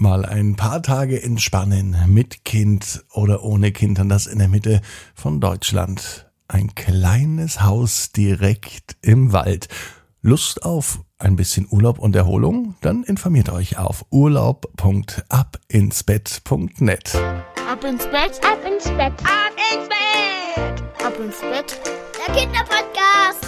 Mal ein paar Tage entspannen, mit Kind oder ohne Kind, und das in der Mitte von Deutschland. Ein kleines Haus direkt im Wald. Lust auf ein bisschen Urlaub und Erholung? Dann informiert euch auf urlaub.abinsbett.net. Ab ins Bett, ab ins Bett, ab ins Bett, ab ins Bett. Der Kinderpodcast.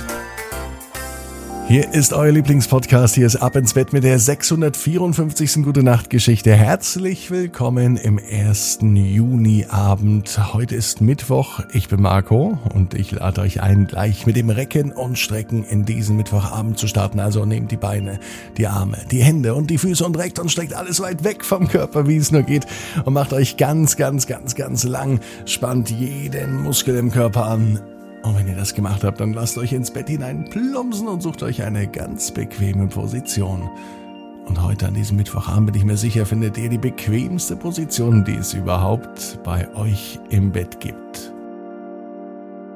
Hier ist euer Lieblingspodcast. Hier ist Ab ins Bett mit der 654. Gute Nacht Geschichte. Herzlich willkommen im ersten Juniabend. Heute ist Mittwoch. Ich bin Marco und ich lade euch ein, gleich mit dem Recken und Strecken in diesen Mittwochabend zu starten. Also nehmt die Beine, die Arme, die Hände und die Füße und reckt und streckt alles weit weg vom Körper, wie es nur geht. Und macht euch ganz, ganz, ganz, ganz lang. Spannt jeden Muskel im Körper an und wenn ihr das gemacht habt, dann lasst euch ins Bett hinein plumpsen und sucht euch eine ganz bequeme Position. Und heute an diesem Mittwochabend bin ich mir sicher, findet ihr die bequemste Position, die es überhaupt bei euch im Bett gibt.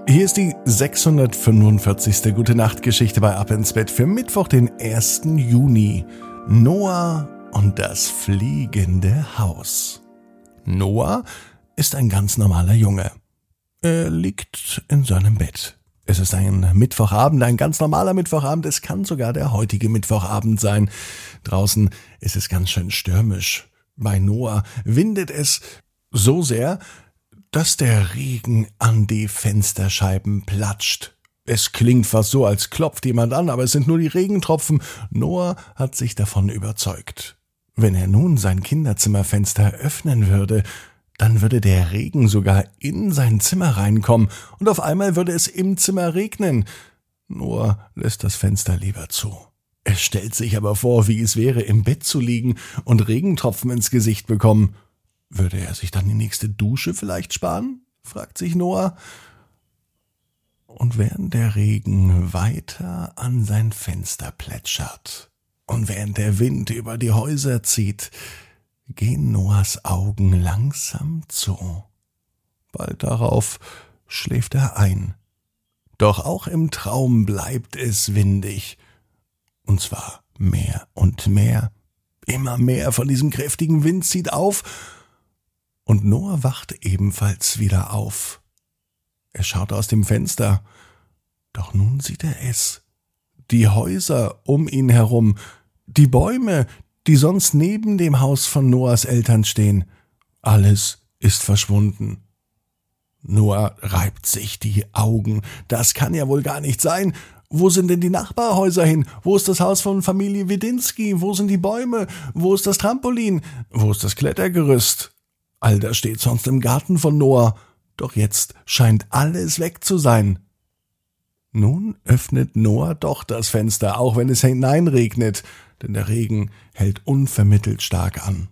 Hier ist die 645. Gute Nacht Geschichte bei Ab ins Bett für Mittwoch, den 1. Juni. Noah und das fliegende Haus. Noah ist ein ganz normaler Junge. Er liegt in seinem Bett. Es ist ein Mittwochabend, ein ganz normaler Mittwochabend. Es kann sogar der heutige Mittwochabend sein. Draußen ist es ganz schön stürmisch. Bei Noah windet es so sehr, dass der Regen an die Fensterscheiben platscht. Es klingt fast so, als klopft jemand an, aber es sind nur die Regentropfen. Noah hat sich davon überzeugt. Wenn er nun sein Kinderzimmerfenster öffnen würde, dann würde der Regen sogar in sein Zimmer reinkommen und auf einmal würde es im Zimmer regnen. Nur lässt das Fenster lieber zu. Er stellt sich aber vor, wie es wäre, im Bett zu liegen und Regentropfen ins Gesicht bekommen. Würde er sich dann die nächste Dusche vielleicht sparen? fragt sich Noah. Und während der Regen weiter an sein Fenster plätschert und während der Wind über die Häuser zieht, gehen Noahs Augen langsam zu. Bald darauf schläft er ein. Doch auch im Traum bleibt es windig. Und zwar mehr und mehr. Immer mehr von diesem kräftigen Wind zieht auf. Und Noah wacht ebenfalls wieder auf. Er schaut aus dem Fenster. Doch nun sieht er es. Die Häuser um ihn herum, die Bäume, die sonst neben dem Haus von Noahs Eltern stehen. Alles ist verschwunden. Noah reibt sich die Augen. Das kann ja wohl gar nicht sein. Wo sind denn die Nachbarhäuser hin? Wo ist das Haus von Familie Widinski? Wo sind die Bäume? Wo ist das Trampolin? Wo ist das Klettergerüst? All das steht sonst im Garten von Noah. Doch jetzt scheint alles weg zu sein. Nun öffnet Noah doch das Fenster, auch wenn es hineinregnet denn der Regen hält unvermittelt stark an.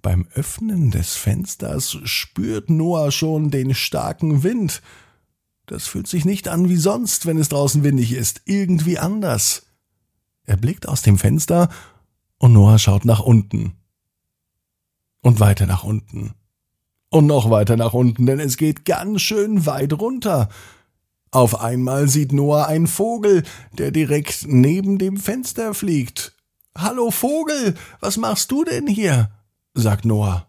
Beim Öffnen des Fensters spürt Noah schon den starken Wind. Das fühlt sich nicht an wie sonst, wenn es draußen windig ist, irgendwie anders. Er blickt aus dem Fenster und Noah schaut nach unten. Und weiter nach unten. Und noch weiter nach unten, denn es geht ganz schön weit runter. Auf einmal sieht Noah einen Vogel, der direkt neben dem Fenster fliegt. Hallo Vogel, was machst du denn hier? sagt Noah.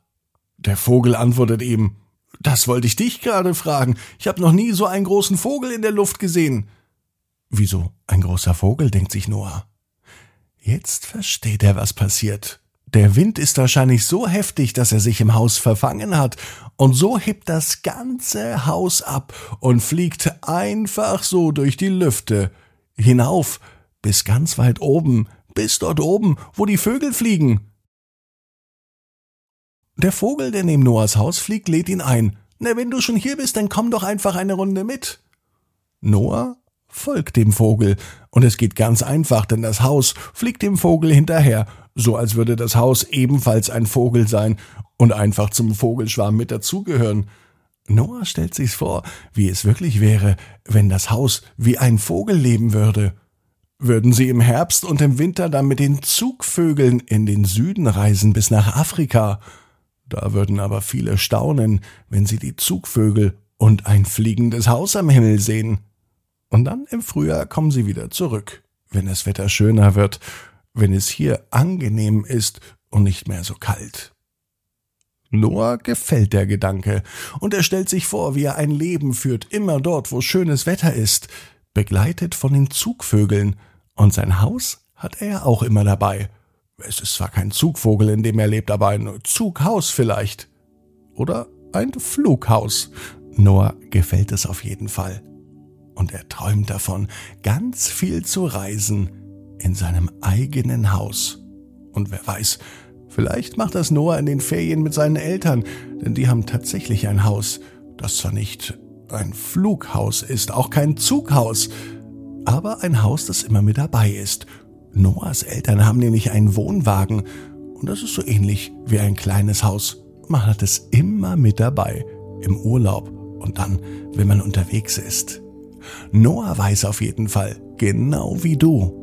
Der Vogel antwortet ihm, das wollte ich dich gerade fragen. Ich habe noch nie so einen großen Vogel in der Luft gesehen. Wieso ein großer Vogel, denkt sich Noah. Jetzt versteht er, was passiert. Der Wind ist wahrscheinlich so heftig, dass er sich im Haus verfangen hat, und so hebt das ganze Haus ab und fliegt einfach so durch die Lüfte hinauf bis ganz weit oben, bis dort oben, wo die Vögel fliegen. Der Vogel, der neben Noahs Haus fliegt, lädt ihn ein. Na, wenn du schon hier bist, dann komm doch einfach eine Runde mit. Noah folgt dem Vogel, und es geht ganz einfach, denn das Haus fliegt dem Vogel hinterher so als würde das Haus ebenfalls ein Vogel sein und einfach zum Vogelschwarm mit dazugehören. Noah stellt sich's vor, wie es wirklich wäre, wenn das Haus wie ein Vogel leben würde. Würden sie im Herbst und im Winter dann mit den Zugvögeln in den Süden reisen bis nach Afrika? Da würden aber viele staunen, wenn sie die Zugvögel und ein fliegendes Haus am Himmel sehen. Und dann im Frühjahr kommen sie wieder zurück, wenn das Wetter schöner wird wenn es hier angenehm ist und nicht mehr so kalt. Noah gefällt der Gedanke, und er stellt sich vor, wie er ein Leben führt, immer dort, wo schönes Wetter ist, begleitet von den Zugvögeln, und sein Haus hat er ja auch immer dabei. Es ist zwar kein Zugvogel, in dem er lebt, aber ein Zughaus vielleicht. Oder ein Flughaus. Noah gefällt es auf jeden Fall. Und er träumt davon, ganz viel zu reisen in seinem eigenen Haus. Und wer weiß, vielleicht macht das Noah in den Ferien mit seinen Eltern, denn die haben tatsächlich ein Haus, das zwar nicht ein Flughaus ist, auch kein Zughaus, aber ein Haus, das immer mit dabei ist. Noahs Eltern haben nämlich einen Wohnwagen und das ist so ähnlich wie ein kleines Haus. Man hat es immer mit dabei, im Urlaub und dann, wenn man unterwegs ist. Noah weiß auf jeden Fall, genau wie du.